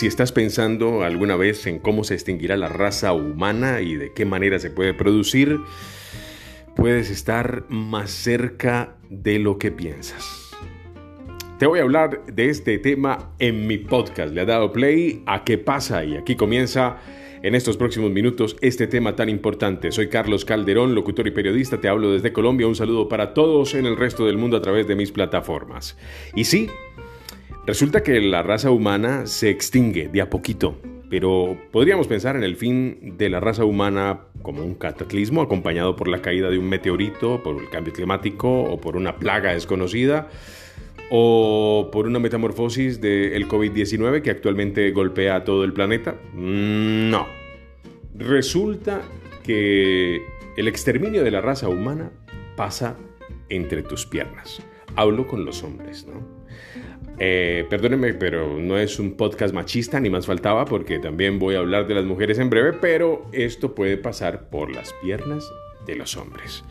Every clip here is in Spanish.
Si estás pensando alguna vez en cómo se extinguirá la raza humana y de qué manera se puede producir, puedes estar más cerca de lo que piensas. Te voy a hablar de este tema en mi podcast. Le ha dado play a qué pasa y aquí comienza en estos próximos minutos este tema tan importante. Soy Carlos Calderón, locutor y periodista. Te hablo desde Colombia. Un saludo para todos en el resto del mundo a través de mis plataformas. Y sí, resulta que la raza humana se extingue de a poquito. Pero podríamos pensar en el fin de la raza humana como un cataclismo acompañado por la caída de un meteorito, por el cambio climático o por una plaga desconocida o por una metamorfosis del COVID-19 que actualmente golpea a todo el planeta. Mm, no. Resulta que el exterminio de la raza humana pasa entre tus piernas. Hablo con los hombres, ¿no? Eh, perdónenme, pero no es un podcast machista, ni más faltaba, porque también voy a hablar de las mujeres en breve, pero esto puede pasar por las piernas de los hombres.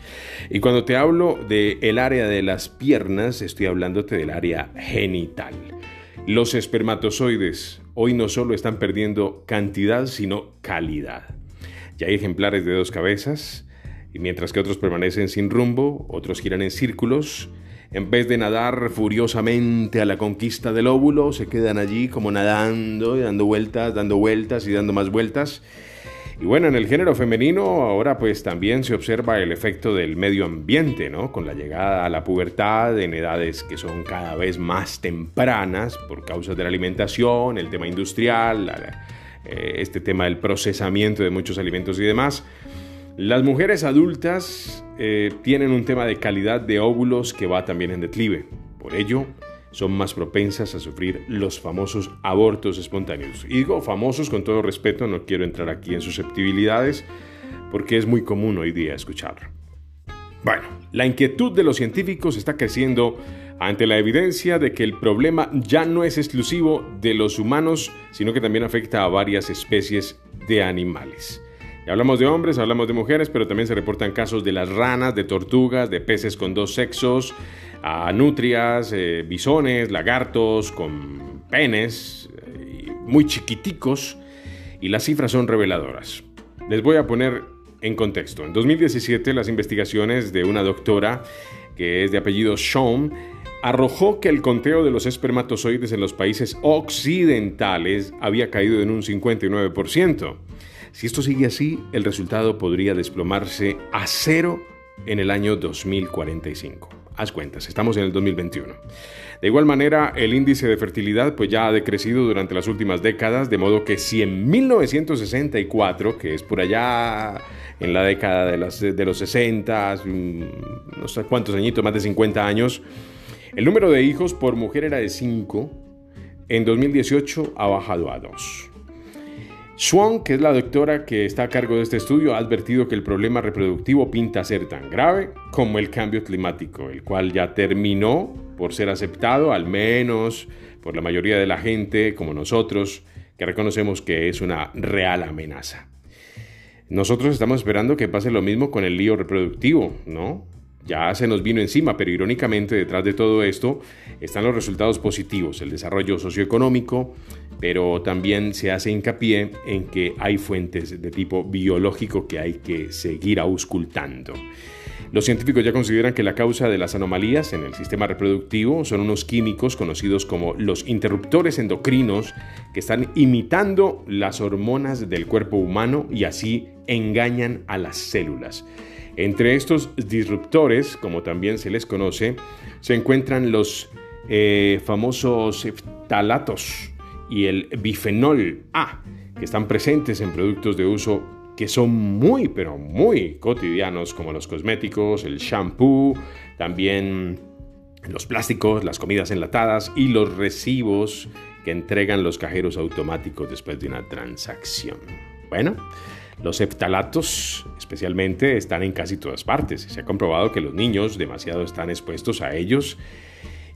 Y cuando te hablo del el área de las piernas, estoy hablándote del área genital. Los espermatozoides hoy no solo están perdiendo cantidad, sino calidad. Ya hay ejemplares de dos cabezas, y mientras que otros permanecen sin rumbo, otros giran en círculos, en vez de nadar furiosamente a la conquista del óvulo, se quedan allí como nadando y dando vueltas, dando vueltas y dando más vueltas. Y bueno, en el género femenino ahora pues también se observa el efecto del medio ambiente, ¿no? Con la llegada a la pubertad en edades que son cada vez más tempranas por causa de la alimentación, el tema industrial, eh, este tema del procesamiento de muchos alimentos y demás. Las mujeres adultas eh, tienen un tema de calidad de óvulos que va también en declive. Por ello, son más propensas a sufrir los famosos abortos espontáneos. Y digo famosos con todo respeto, no quiero entrar aquí en susceptibilidades, porque es muy común hoy día escucharlo. Bueno, la inquietud de los científicos está creciendo ante la evidencia de que el problema ya no es exclusivo de los humanos, sino que también afecta a varias especies de animales. Hablamos de hombres, hablamos de mujeres, pero también se reportan casos de las ranas, de tortugas, de peces con dos sexos, a nutrias, eh, bisones, lagartos con penes eh, muy chiquiticos y las cifras son reveladoras. Les voy a poner en contexto. En 2017 las investigaciones de una doctora que es de apellido Shawn arrojó que el conteo de los espermatozoides en los países occidentales había caído en un 59%. Si esto sigue así, el resultado podría desplomarse a cero en el año 2045. Haz cuentas, estamos en el 2021. De igual manera, el índice de fertilidad pues ya ha decrecido durante las últimas décadas, de modo que si en 1964, que es por allá en la década de, de los 60, mm, no sé cuántos añitos, más de 50 años, el número de hijos por mujer era de 5, en 2018 ha bajado a 2. Swan, que es la doctora que está a cargo de este estudio, ha advertido que el problema reproductivo pinta ser tan grave como el cambio climático, el cual ya terminó por ser aceptado, al menos por la mayoría de la gente, como nosotros, que reconocemos que es una real amenaza. Nosotros estamos esperando que pase lo mismo con el lío reproductivo, ¿no? Ya se nos vino encima, pero irónicamente detrás de todo esto están los resultados positivos, el desarrollo socioeconómico, pero también se hace hincapié en que hay fuentes de tipo biológico que hay que seguir auscultando. Los científicos ya consideran que la causa de las anomalías en el sistema reproductivo son unos químicos conocidos como los interruptores endocrinos que están imitando las hormonas del cuerpo humano y así engañan a las células. Entre estos disruptores, como también se les conoce, se encuentran los eh, famosos talatos y el bifenol A, que están presentes en productos de uso que son muy, pero muy cotidianos, como los cosméticos, el shampoo, también los plásticos, las comidas enlatadas y los recibos que entregan los cajeros automáticos después de una transacción. Bueno, los eftalatos especialmente están en casi todas partes. Se ha comprobado que los niños demasiado están expuestos a ellos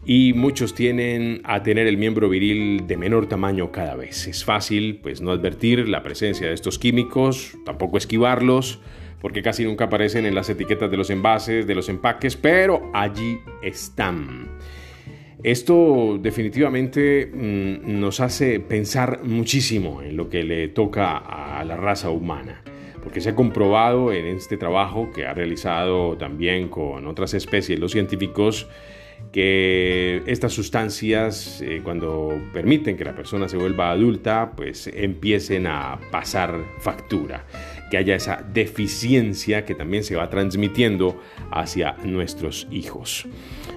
y muchos tienen a tener el miembro viril de menor tamaño cada vez. Es fácil pues no advertir la presencia de estos químicos, tampoco esquivarlos, porque casi nunca aparecen en las etiquetas de los envases, de los empaques, pero allí están. Esto definitivamente mm, nos hace pensar muchísimo en lo que le toca a la raza humana, porque se ha comprobado en este trabajo que ha realizado también con otras especies los científicos que estas sustancias eh, cuando permiten que la persona se vuelva adulta pues empiecen a pasar factura que haya esa deficiencia que también se va transmitiendo hacia nuestros hijos.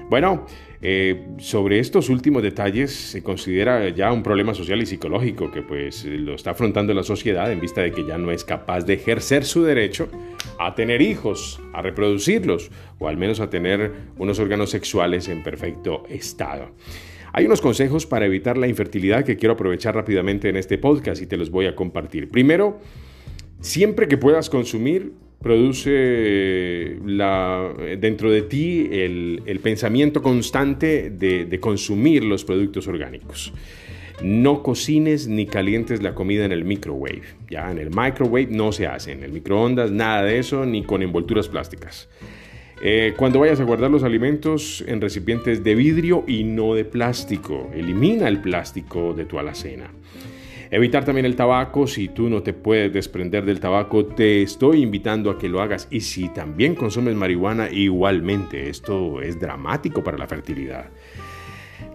Bueno eh, sobre estos últimos detalles se considera ya un problema social y psicológico que pues lo está afrontando la sociedad en vista de que ya no es capaz de ejercer su derecho a tener hijos, a reproducirlos o al menos a tener unos órganos sexuales en perfecto estado. Hay unos consejos para evitar la infertilidad que quiero aprovechar rápidamente en este podcast y te los voy a compartir. Primero, siempre que puedas consumir produce la, dentro de ti el, pensamiento constante de, consumir los productos orgánicos. No cocines ni calientes la comida en el microwave. Ya en el microwave no se hace, en el microondas nada de eso, ni con envolturas plásticas. Eh, cuando vayas a guardar los alimentos en recipientes de vidrio y no de plástico, elimina el plástico de tu alacena. Evitar también el tabaco, si tú no te puedes desprender del tabaco, te estoy invitando a que lo hagas. Y si también consumes marihuana, igualmente, esto es dramático para la fertilidad.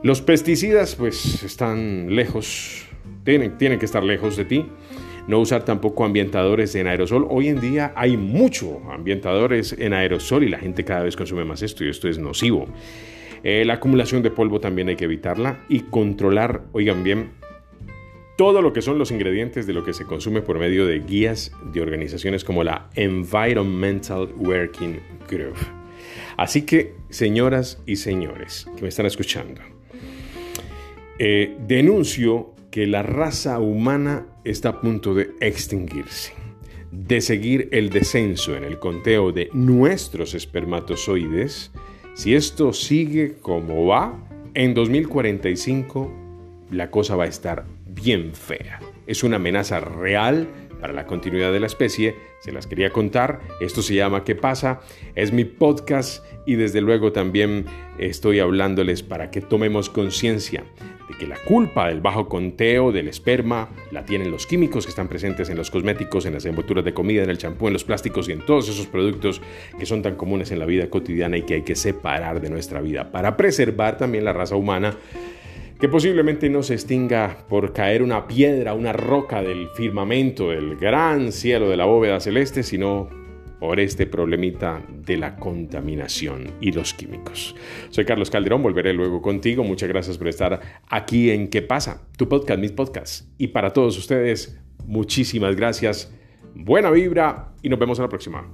Los pesticidas pues están lejos, tienen, que estar lejos de ti. No usar tampoco ambientadores en aerosol. Hoy en día hay mucho ambientadores en aerosol y la gente cada vez consume más esto y esto es nocivo. Eh, la acumulación de polvo también hay que evitarla y controlar, oigan bien, todo lo que son los ingredientes de lo que se consume por medio de guías de organizaciones como la Environmental Working Group. Así que, señoras y señores que me están escuchando, eh, denuncio que la raza humana está a punto de extinguirse, de seguir el descenso en el conteo de nuestros espermatozoides. Si esto sigue como va, en 2045 la cosa va a estar bien fea. Es una amenaza real para la continuidad de la especie. Se las quería contar. Esto se llama ¿Qué pasa? Es mi podcast y desde luego también estoy hablándoles para que tomemos conciencia de que la culpa del bajo conteo del esperma la tienen los químicos que están presentes en los cosméticos, en las envolturas de comida, en el champú, en los plásticos y en todos esos productos que son tan comunes en la vida cotidiana y que hay que separar de nuestra vida para preservar también la raza humana que posiblemente no se extinga por caer una piedra, una roca del firmamento, del gran cielo de la bóveda celeste, sino por este problemita de la contaminación y los químicos. Soy Carlos Calderón, volveré luego contigo. Muchas gracias por estar aquí en ¿Qué pasa? Tu podcast, mis podcasts. Y para todos ustedes, muchísimas gracias, buena vibra y nos vemos en la próxima.